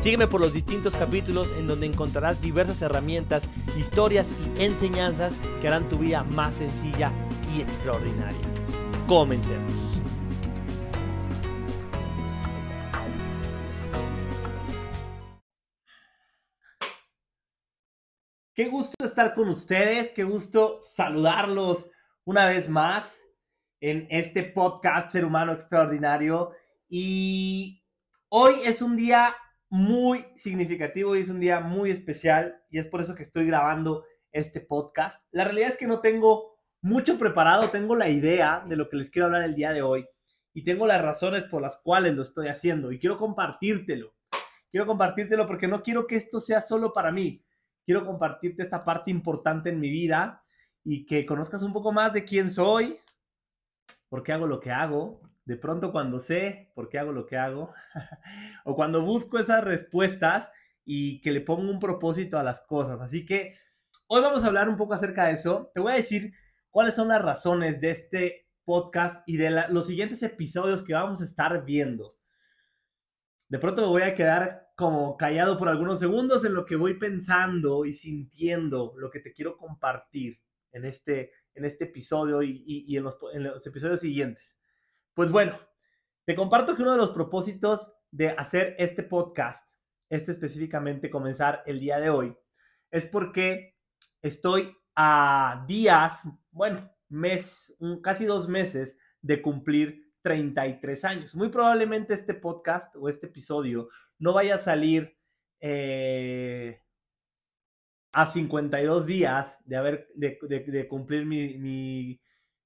Sígueme por los distintos capítulos en donde encontrarás diversas herramientas, historias y enseñanzas que harán tu vida más sencilla y extraordinaria. Comencemos. Qué gusto estar con ustedes, qué gusto saludarlos una vez más en este podcast Ser Humano Extraordinario. Y hoy es un día muy significativo y es un día muy especial y es por eso que estoy grabando este podcast. La realidad es que no tengo mucho preparado, tengo la idea de lo que les quiero hablar el día de hoy y tengo las razones por las cuales lo estoy haciendo y quiero compartírtelo. Quiero compartírtelo porque no quiero que esto sea solo para mí. Quiero compartirte esta parte importante en mi vida y que conozcas un poco más de quién soy, por qué hago lo que hago, de pronto cuando sé por qué hago lo que hago, o cuando busco esas respuestas y que le pongo un propósito a las cosas. Así que hoy vamos a hablar un poco acerca de eso. Te voy a decir cuáles son las razones de este podcast y de los siguientes episodios que vamos a estar viendo. De pronto me voy a quedar como callado por algunos segundos en lo que voy pensando y sintiendo lo que te quiero compartir en este, en este episodio y, en los episodios siguientes. Pues bueno, te comparto que uno de los propósitos de hacer este podcast, este específicamente comenzar el día de hoy, es porque estoy a días, bueno, mes, casi dos meses de cumplir 33 años. Muy probablemente este podcast o este episodio no vaya a salir eh, a 52 días de, haber, de, cumplir mi,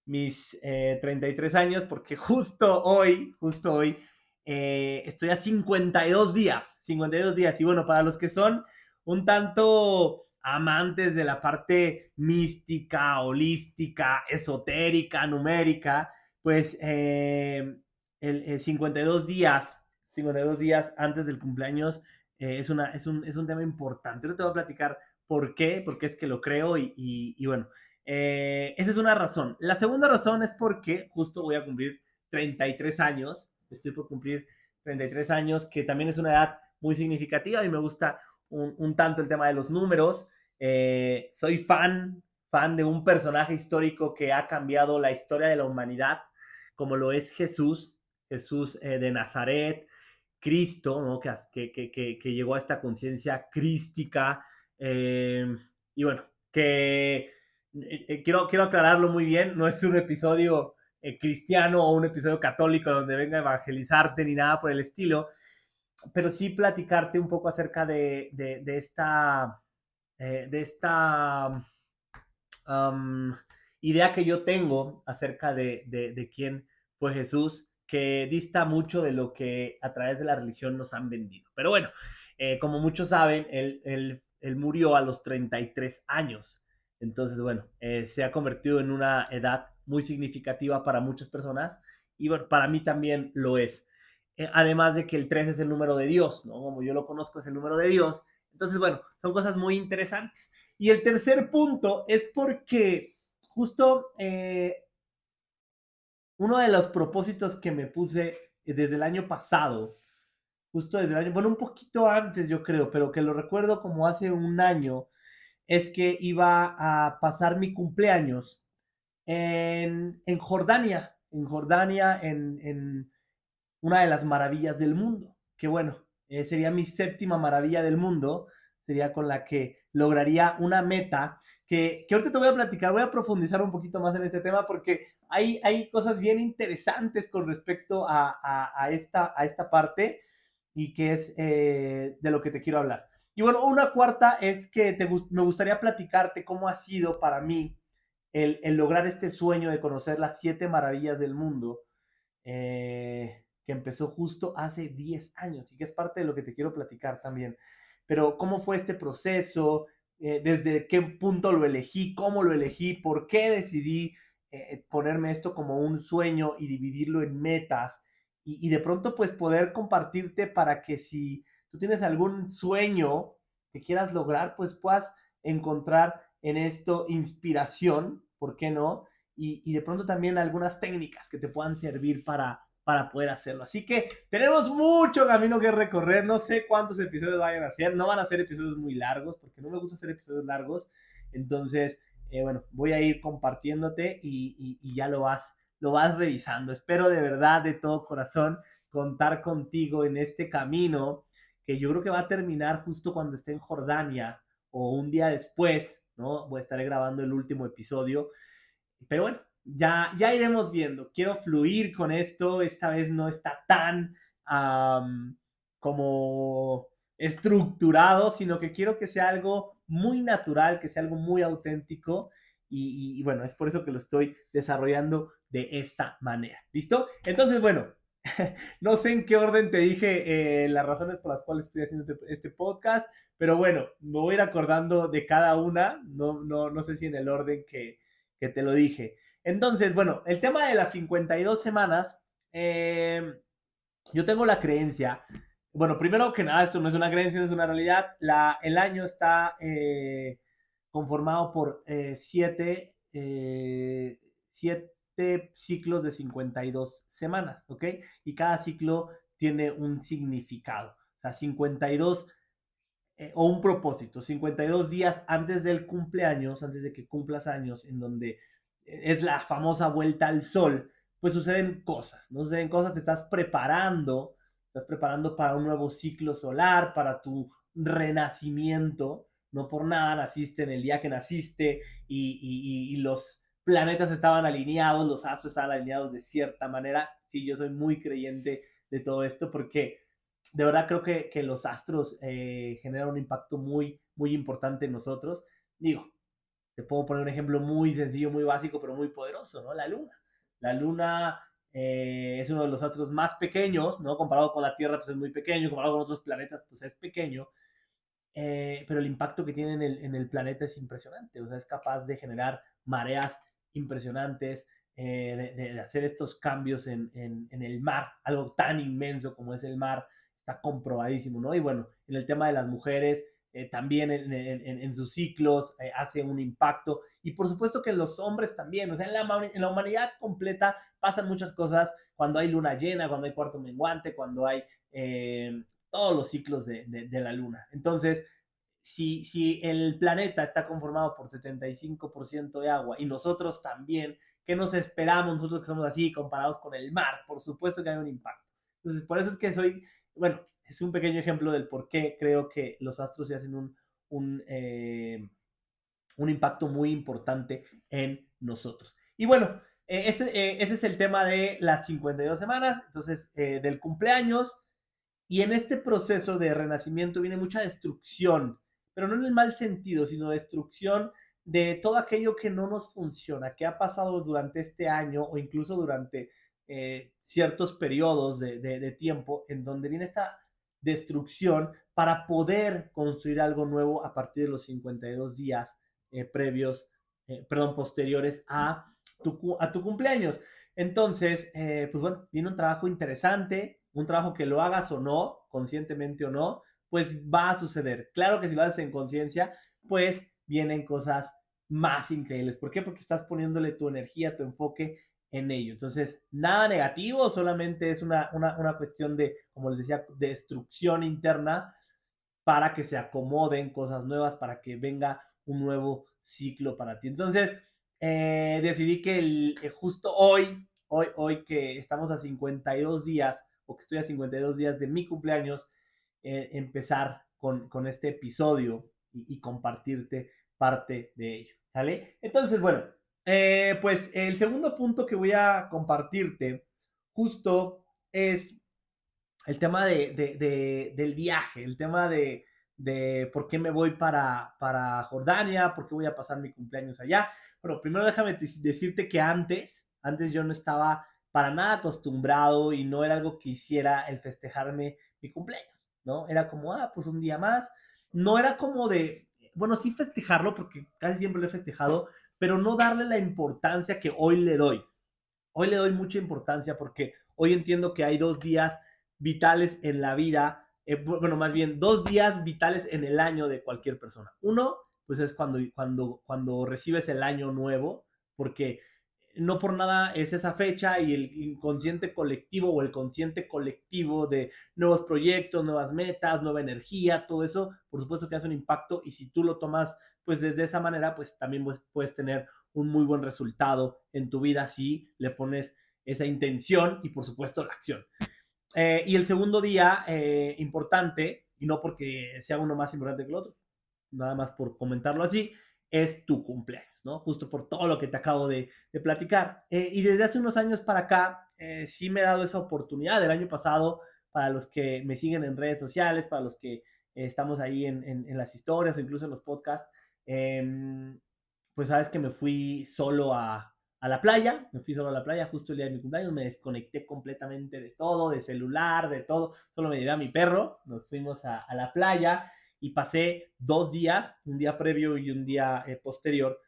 mis 33 eh, años porque justo hoy, justo hoy, eh, estoy a 52 días, 52 días. Y bueno, para los que son un tanto amantes de la parte mística, holística, esotérica, numérica, pues eh, el, 52 días, 52 días antes del cumpleaños es, una, es, un, es un tema importante. Yo te voy a platicar por qué, porque es que lo creo y, y bueno, eh, esa es una razón. La segunda razón es porque justo voy a cumplir 33 años. Estoy por cumplir 33 años, que también es una edad muy significativa y me gusta un, tanto el tema de los números. Eh, soy fan, fan de un personaje histórico que ha cambiado la historia de la humanidad, como lo es Jesús, Jesús eh, de Nazaret, Cristo, ¿no? que, que, que, que llegó a esta conciencia crística. y bueno, que eh, eh, quiero, quiero aclararlo muy bien, no es un episodio eh, cristiano o un episodio católico donde venga a evangelizarte ni nada por el estilo, pero sí platicarte un poco acerca de, de, esta, de esta idea que yo tengo acerca de, de, quién fue Jesús, que dista mucho de lo que a través de la religión nos han vendido. Pero bueno, como muchos saben, él, él, él murió a los 33 años. Entonces, bueno, eh, se ha convertido en una edad muy significativa para muchas personas y bueno, para mí también lo es. Eh, además de que el 3 es el número de Dios, ¿no? Como yo lo conozco, es el número de Dios. Entonces, bueno, son cosas muy interesantes. Y el tercer punto es porque justo eh, uno de los propósitos que me puse desde el año pasado, justo desde el año, bueno, un poquito antes yo creo, pero que lo recuerdo como hace un año, es que iba a pasar mi cumpleaños en, Jordania, en Jordania, en, una de las maravillas del mundo, que bueno, eh, sería mi séptima maravilla del mundo, sería con la que lograría una meta que, que, ahorita te voy a platicar, voy a profundizar un poquito más en este tema porque hay, hay cosas bien interesantes con respecto a, esta, a esta parte y que es eh, de lo que te quiero hablar. Y bueno, una cuarta es que me gustaría platicarte cómo ha sido para mí el, lograr este sueño de conocer las siete maravillas del mundo, eh, que empezó justo hace 10 años y que es parte de lo que te quiero platicar también. pero ¿cómo fue este proceso? Eh, ¿Desde qué punto lo elegí? ¿Cómo lo elegí? ¿Por qué decidí eh, ponerme esto como un sueño y dividirlo en metas? Y, y de pronto pues poder compartirte para que si tú tienes algún sueño que quieras lograr, pues puedas encontrar en esto inspiración, ¿por qué no? Y, de pronto también algunas técnicas que te puedan servir para, para poder hacerlo. Así que tenemos mucho camino que recorrer. No sé cuántos episodios vayan a ser. No van a ser episodios muy largos porque no me gusta hacer episodios largos. Entonces, eh, bueno, voy a ir compartiéndote y, y, ya lo vas, lo vas revisando. Espero de verdad, de todo corazón, contar contigo en este camino que yo creo que va a terminar justo cuando esté en Jordania o un día después, ¿no? Voy a estar grabando el último episodio. Pero bueno, ya, ya iremos viendo. Quiero fluir con esto. Esta vez no está tan como estructurado, sino que quiero que sea algo muy natural, que sea algo muy auténtico. y, bueno, es por eso que lo estoy desarrollando de esta manera. ¿Listo? Entonces, bueno, no sé en qué orden te dije eh, las razones por las cuales estoy haciendo este, este, podcast, pero bueno, me voy a ir acordando de cada una, no, no, no sé si en el orden que, que te lo dije. Entonces, bueno, el tema de las 52 semanas, em, yo tengo la creencia, bueno, primero que nada, esto no es una creencia, es una realidad, la, el año está eh, conformado por eh, siete, siete ciclos de 52 semanas, ¿ok? Y cada ciclo tiene un significado. O sea, 52 eh, o un propósito, 52 días antes del cumpleaños, antes de que cumplas años, en donde es la famosa vuelta al sol, pues suceden cosas, ¿no? Suceden cosas, te estás preparando, estás preparando para un nuevo ciclo solar, para tu renacimiento, no por nada naciste en el día que naciste y los planetas estaban alineados, los astros estaban alineados de cierta manera. Sí, yo soy muy creyente de todo esto porque de verdad creo que, que los astros eh, generan un impacto muy, muy importante en nosotros. Digo, te puedo poner un ejemplo muy sencillo, muy básico, pero muy poderoso, ¿no? La luna. La luna eh, es uno de los astros más pequeños, ¿no? Comparado con la Tierra, pues es muy pequeño, comparado con otros planetas, pues es pequeño. Eh, pero el impacto que tiene en el, en el planeta es impresionante, o sea, es capaz de generar mareas impresionantes, eh, de, hacer estos cambios en, el mar, algo tan inmenso como es el mar, está comprobadísimo, ¿no? Y bueno, en el tema de las mujeres, eh, también en, sus ciclos eh, hace un impacto. Y por supuesto que los hombres también, o sea, en la, en la, humanidad completa pasan muchas cosas cuando hay luna llena, cuando hay cuarto menguante, cuando hay todos los ciclos de, de la luna. Entonces, si, el planeta está conformado por 75% de agua y nosotros también, ¿qué nos esperamos nosotros que somos así comparados con el mar? Por supuesto que hay un impacto. Entonces, por eso es que soy, bueno, es un pequeño ejemplo del por qué creo que los astros se hacen un, un, eh, un impacto muy importante en nosotros. Y bueno, eh, ese, eh, ese, es el tema de las 52 semanas, entonces del cumpleaños. Y en este proceso de renacimiento viene mucha destrucción, pero no en el mal sentido, sino destrucción de todo aquello que no nos funciona, que ha pasado durante este año o incluso durante eh, ciertos periodos de, tiempo en donde viene esta destrucción para poder construir algo nuevo a partir de los 52 días eh, previos, eh, perdón, posteriores a tu, a tu cumpleaños. Entonces, pues bueno, viene un trabajo interesante, un trabajo que lo hagas o no, conscientemente o no, pues va a suceder. Claro que si lo haces en conciencia, pues vienen cosas más increíbles. ¿Por qué? Porque estás poniéndole tu energía, tu enfoque en ello. Entonces, nada negativo, solamente es una, una, cuestión de, como les decía, destrucción interna para que se acomoden cosas nuevas, para que venga un nuevo ciclo para ti. Entonces, eh, decidí que eh, justo hoy, hoy, hoy que estamos a 52 días, o que estoy a 52 días de mi cumpleaños, eh, empezar con, con, este episodio y, compartirte parte de ello. ¿Sale? Entonces, bueno, eh, pues el segundo punto que voy a compartirte justo es el tema de, de, del viaje, el tema de, de por qué me voy para, para Jordania, por qué voy a pasar mi cumpleaños allá. Pero primero déjame decirte que antes, antes yo no estaba para nada acostumbrado y no era algo que hiciera el festejarme mi cumpleaños. ¿No? Era como, ah, pues un día más. no era como de, bueno, sí festejarlo, porque casi siempre lo he festejado, pero no darle la importancia que hoy le doy. Hoy le doy mucha importancia porque hoy entiendo que hay dos días vitales en la vida, eh, bueno, más bien dos días vitales en el año de cualquier persona. Uno, pues es cuando, cuando, cuando recibes el año nuevo, porque no por nada es esa fecha y el inconsciente colectivo o el consciente colectivo de nuevos proyectos, nuevas metas, nueva energía, todo eso, por supuesto que hace un impacto y si tú lo tomas pues desde esa manera, pues también puedes tener un muy buen resultado en tu vida si le pones esa intención y por supuesto la acción. Eh, y el segundo día eh, importante, y no porque sea uno más importante que el otro, nada más por comentarlo así, es tu cumpleaños, Justo por todo lo que te acabo de, platicar. Eh, y desde hace unos años para acá, sí me he dado esa oportunidad. El año pasado, para los que me siguen en redes sociales, para los que estamos ahí en, las historias o incluso en los podcasts, em, pues sabes que me fui solo a, la playa, me fui solo a la playa justo el día de mi cumpleaños, me desconecté completamente de todo, de celular, de todo, solo me llevé a mi perro, nos fuimos a, la playa y pasé dos días, un día previo y un día eh, posterior,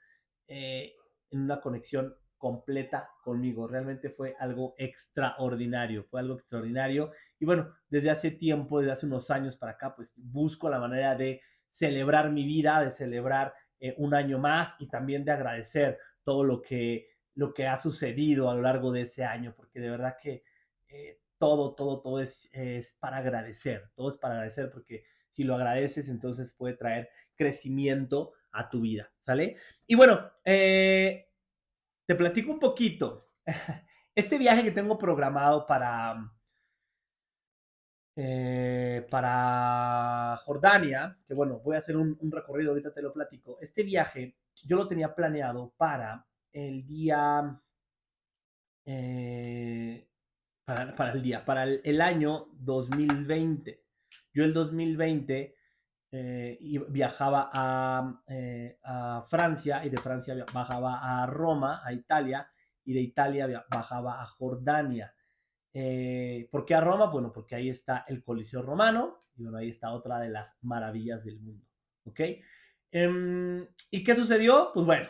eh, en una conexión completa conmigo. Realmente fue algo extraordinario, fue algo extraordinario. Y bueno, desde hace tiempo, desde hace unos años para acá, pues busco la manera de celebrar mi vida, de celebrar eh, un año más y también de agradecer todo lo que lo que ha sucedido a lo largo de ese año, porque de verdad que eh, todo, todo, todo es, es, para agradecer, todo es para agradecer, porque si lo agradeces, entonces puede traer crecimiento a tu vida, ¿sale? Y bueno, eh, te platico un poquito. Este viaje que tengo programado para, eh, para Jordania, que bueno, voy a hacer un, recorrido, ahorita te lo platico. Este viaje yo lo tenía planeado para el día, eh, para, el día, para el, año 2020. Yo el 2020 eh, viajaba a, eh, a, Francia y de Francia bajaba a Roma, a Italia, y de Italia bajaba a Jordania. ¿Por qué a Roma? Bueno, porque ahí está el Coliseo Romano y bueno, ahí está otra de las maravillas del mundo. ¿Ok? Em, ¿Y qué sucedió? Pues bueno,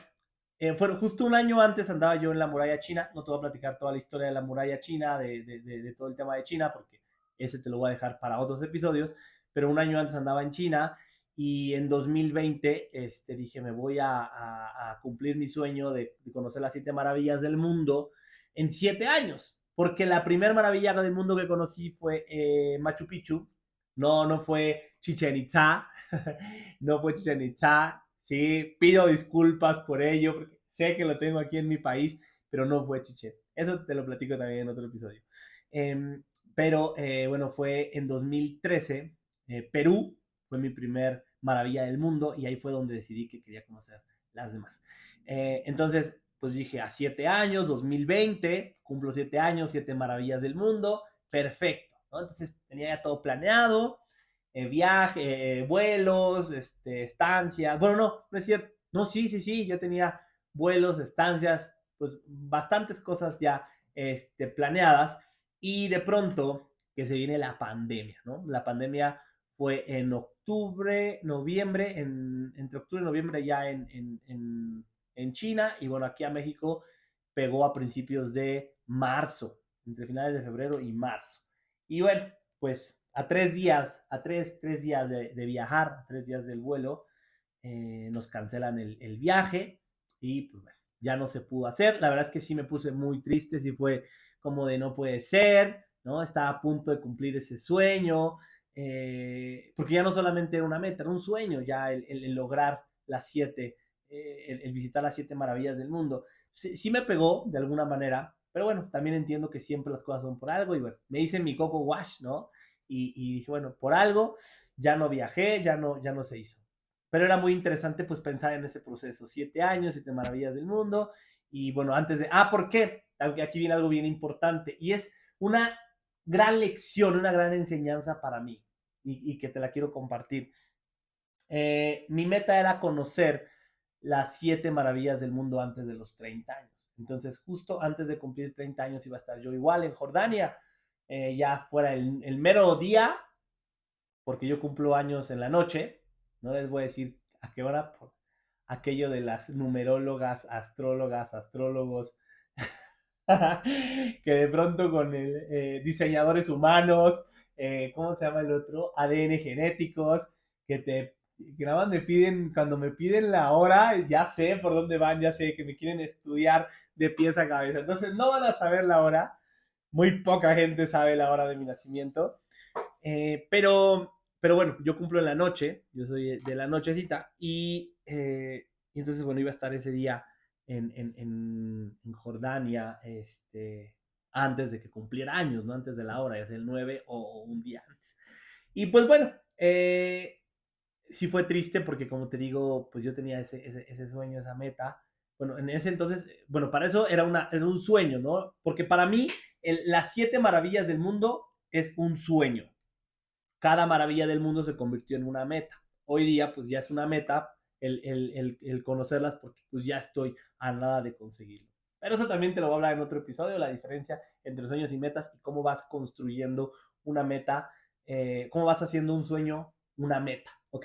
eh, justo un año antes andaba yo en la muralla china. No te voy a platicar toda la historia de la muralla china, de, todo el tema de China, porque ese te lo voy a dejar para otros episodios. Pero un año antes andaba en China y en 2020 este, dije, me voy a, cumplir mi sueño de, conocer las siete maravillas del mundo en siete años. Porque la primera maravilla del mundo que conocí fue eh, Machu Picchu. No, no fue Chichen Itza. no fue Chichen Itza Sí, pido disculpas por ello, porque sé que lo tengo aquí en mi país, pero no fue Chichen. Eso te lo platico también en otro episodio. Em, pero eh, bueno, fue en 2013, eh, Perú fue mi primer maravilla del mundo y ahí fue donde decidí que quería conocer las demás. Eh, entonces, pues dije, a siete años, 2020, cumplo siete años, siete maravillas del mundo, perfecto. Entonces tenía ya todo planeado, eh, viaje, vuelos, este, estancias. Bueno, no, no es cierto. No, sí, sí, sí, yo tenía vuelos, estancias, pues bastantes cosas ya este, planeadas. Y de pronto que se viene la pandemia, ¿no? La pandemia fue en octubre, noviembre, en, entre octubre y noviembre ya en, en, en, China y bueno, aquí a México pegó a principios de marzo, entre finales de febrero y marzo. Y bueno, pues a tres días, a tres, tres días de, viajar, tres días del vuelo, eh, nos cancelan el, viaje y pues ya no se pudo hacer. La verdad es que sí me puse muy triste, sí fue como de no puede ser, ¿no? Estaba a punto de cumplir ese sueño, eh, porque ya no solamente era una meta, era un sueño ya el, lograr las siete, eh, el, visitar las siete maravillas del mundo. Sí, sí, me pegó de alguna manera, pero bueno, también entiendo que siempre las cosas son por algo y bueno, me hice mi coco wash, ¿no? y, dije, bueno, por algo ya no viajé, ya no, ya no se hizo. Pero era muy interesante pues pensar en ese proceso, siete años, siete maravillas del mundo. Y bueno, antes de, ah, ¿por qué? Aquí viene algo bien importante y es una gran lección, una gran enseñanza para mí y, que te la quiero compartir. Eh, mi meta era conocer las siete maravillas del mundo antes de los 30 años. Entonces, justo antes de cumplir 30 años iba a estar yo igual en Jordania eh, ya fuera el, mero día, porque yo cumplo años en la noche, No les voy a decir a qué hora, por aquello de las numerólogas, astrólogas, astrólogos, que de pronto con el, eh, diseñadores humanos, eh, ¿cómo se llama el otro? ADN genéticos, que te que nada más me piden, cuando me piden la hora, ya sé por dónde van, ya sé que me quieren estudiar de pies a cabeza. Entonces no van a saber la hora. Muy poca gente sabe la hora de mi nacimiento. Eh, pero, pero bueno, yo cumplo en la noche, yo soy de la nochecita. Y, eh, entonces, bueno, iba a estar ese día en, en, en, Jordania, este, antes de que cumpliera años, ¿no? Antes de la hora, sea el 9 o, un día antes. Y pues bueno, eh, sí fue triste porque, como te digo, pues yo tenía ese, ese, sueño, esa meta. Bueno, en ese entonces, bueno, para eso era, una, era un sueño, ¿no? Porque para mí, las siete maravillas del mundo es un sueño. Cada maravilla del mundo se convirtió en una meta. Hoy día, pues ya es una meta el, el, el, conocerlas porque pues ya estoy a nada de conseguirlo. Pero eso también te lo voy a hablar en otro episodio, la diferencia entre sueños y metas y cómo vas construyendo una meta, eh, cómo vas haciendo un sueño una meta, ¿ok?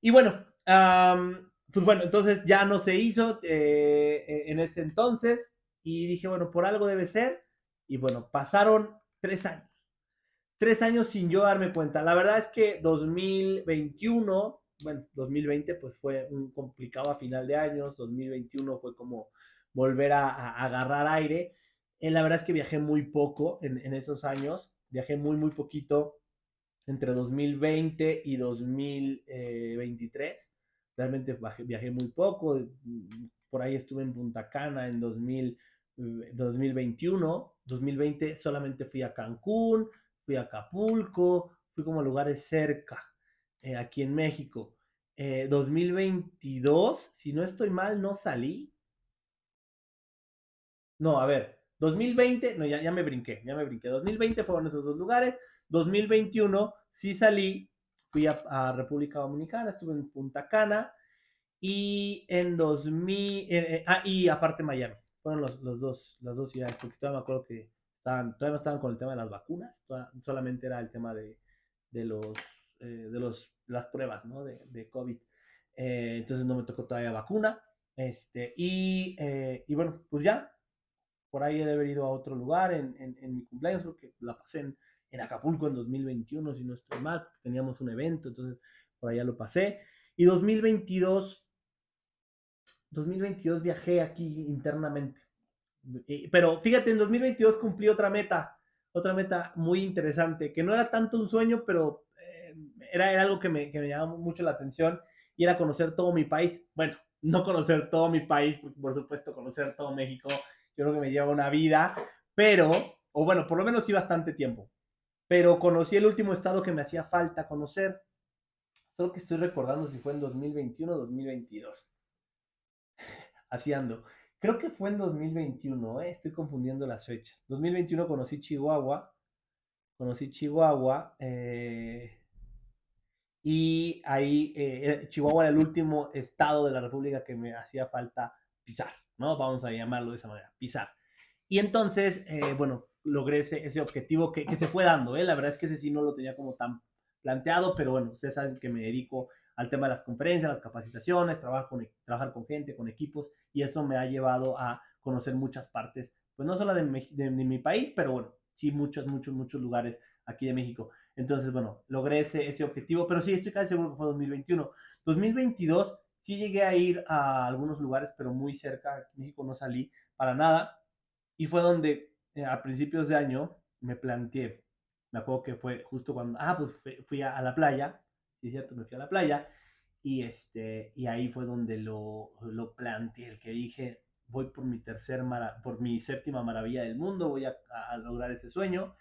Y bueno, pues bueno, entonces ya no se hizo eh, en ese entonces y dije, bueno, por algo debe ser. Y bueno, pasaron tres años. Tres años sin yo darme cuenta. La verdad es que 2021, bueno, 2020 pues fue un complicado final de años. 2021 fue como volver a, agarrar aire. Eh, la verdad es que viajé muy poco en, esos años. Viajé muy, muy poquito entre 2020 y 2023. Realmente viajé muy poco, mm, por ahí estuve en Punta Cana en 2021, 2020 solamente fui a Cancún, fui a Acapulco, fui como a lugares cerca, eh, aquí en México. 2022, eh, si no estoy mal, no salí. No, a ver, 2020, no, ya, ya me brinqué, ya me brinqué. 2020 fueron esos dos lugares, 2021 sí salí, fui a, República Dominicana, estuve en Punta Cana y en 2000, eh, eh, ah, y aparte Miami. Fueron los, los, dos, las dos ciudades, porque todavía me acuerdo que estaban, todavía no estaban con el tema de las vacunas, solamente era el tema de, de los, eh, de los, las pruebas, ¿no? De, de COVID. entonces no me tocó todavía vacuna. Este, y, y bueno, pues ya, por ahí he de haber ido a otro lugar en, en, en mi cumpleaños, porque la pasé en, en Acapulco en 2021, si no estoy mal, teníamos un evento, entonces por allá lo pasé. Y 2022, 2022 viajé aquí internamente. Pero fíjate, en 2022 cumplí otra meta, otra meta muy interesante, que no era tanto un sueño, pero eh, era, algo que me, que me llamaba mucho la atención y era conocer todo mi país. Bueno, no conocer todo mi país, porque por supuesto conocer todo México, yo creo que me lleva una vida, pero, o bueno, por lo menos sí bastante tiempo pero conocí el último estado que me hacía falta conocer. Solo que estoy recordando si fue en 2021 o 2022. Así ando. Creo que fue en 2021, ¿eh? estoy confundiendo las fechas. 2021 conocí Chihuahua. Conocí Chihuahua. Eh, y ahí eh, Chihuahua era el último estado de la República que me hacía falta pisar, ¿no? Vamos a llamarlo de esa manera, pisar. Y entonces, bueno, logré ese, objetivo que, que, se fue dando. ¿eh? La verdad es que ese sí no lo tenía como tan planteado, pero bueno, ustedes saben que me dedico al tema de las conferencias, las capacitaciones, trabajo con, trabajar con gente, con equipos, y eso me ha llevado a conocer muchas partes, pues no solo de mi, de, mi país, pero bueno, sí muchos, muchos, muchos lugares aquí de México. Entonces, bueno, logré ese, ese objetivo, pero sí estoy casi seguro que fue 2021. 2022 sí llegué a ir a algunos lugares, pero muy cerca, México no salí para nada, y fue donde eh, a principios de año me planteé, me acuerdo que fue justo cuando, ah, pues fui, a, la playa, sí es cierto, me fui a la playa, y, este, y ahí fue donde lo, lo planteé, el que dije, voy por mi tercer, por mi séptima maravilla del mundo, voy a, lograr ese sueño,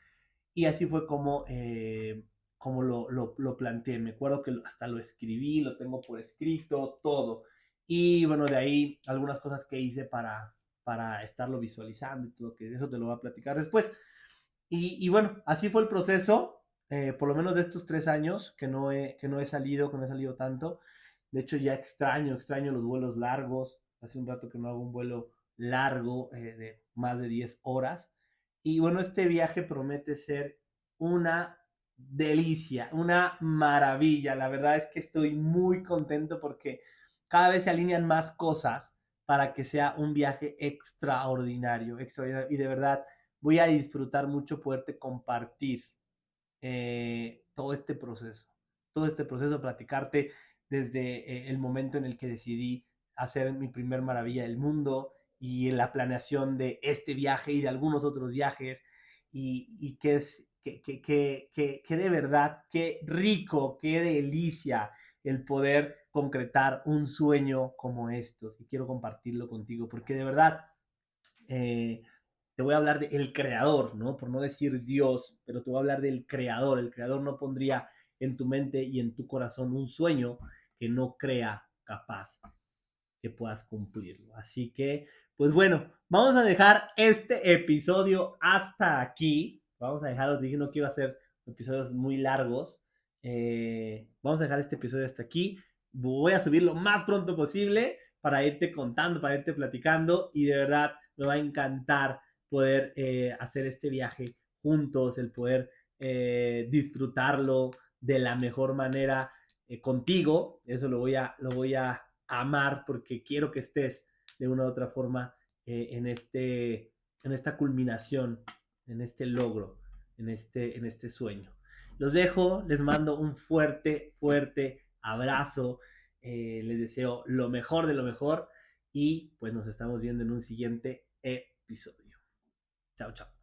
y así fue como, eh, como lo, lo, lo, planteé, me acuerdo que hasta lo escribí, lo tengo por escrito, todo, y bueno, de ahí algunas cosas que hice para, para estarlo visualizando y todo, que eso te lo voy a platicar después. Y, bueno, así fue el proceso, eh, por lo menos de estos tres años que no, he, que no he salido, que no he salido tanto. De hecho, ya extraño, extraño los vuelos largos. Hace un rato que no hago un vuelo largo eh, de más de 10 horas. Y bueno, este viaje promete ser una delicia, una maravilla. La verdad es que estoy muy contento porque cada vez se alinean más cosas para que sea un viaje extraordinario, extraordinario. Y de verdad voy a disfrutar mucho poderte compartir eh, todo este proceso, todo este proceso, platicarte desde eh, el momento en el que decidí hacer mi primer maravilla del mundo y la planeación de este viaje y de algunos otros viajes y, y que es que, que, que, que, de verdad, qué rico, qué delicia el poder concretar un sueño como estos. Y quiero compartirlo contigo, porque de verdad eh, te voy a hablar del creador, ¿no? Por no decir Dios, pero te voy a hablar del creador. El creador no pondría en tu mente y en tu corazón un sueño que no crea capaz que puedas cumplirlo. Así que, pues bueno, vamos a dejar este episodio hasta aquí. Vamos a dejarlo, dije, no quiero hacer episodios muy largos. Eh, vamos a dejar este episodio hasta aquí. Voy a subir lo más pronto posible para irte contando, para irte platicando y de verdad me va a encantar poder eh, hacer este viaje juntos, el poder eh, disfrutarlo de la mejor manera contigo. Eso lo voy, a, lo voy a amar porque quiero que estés de una u otra forma en, este, en esta culminación en este logro, en este, en este sueño. Los dejo, les mando un fuerte, fuerte abrazo, eh, les deseo lo mejor de lo mejor y pues nos estamos viendo en un siguiente episodio. Chao, chao.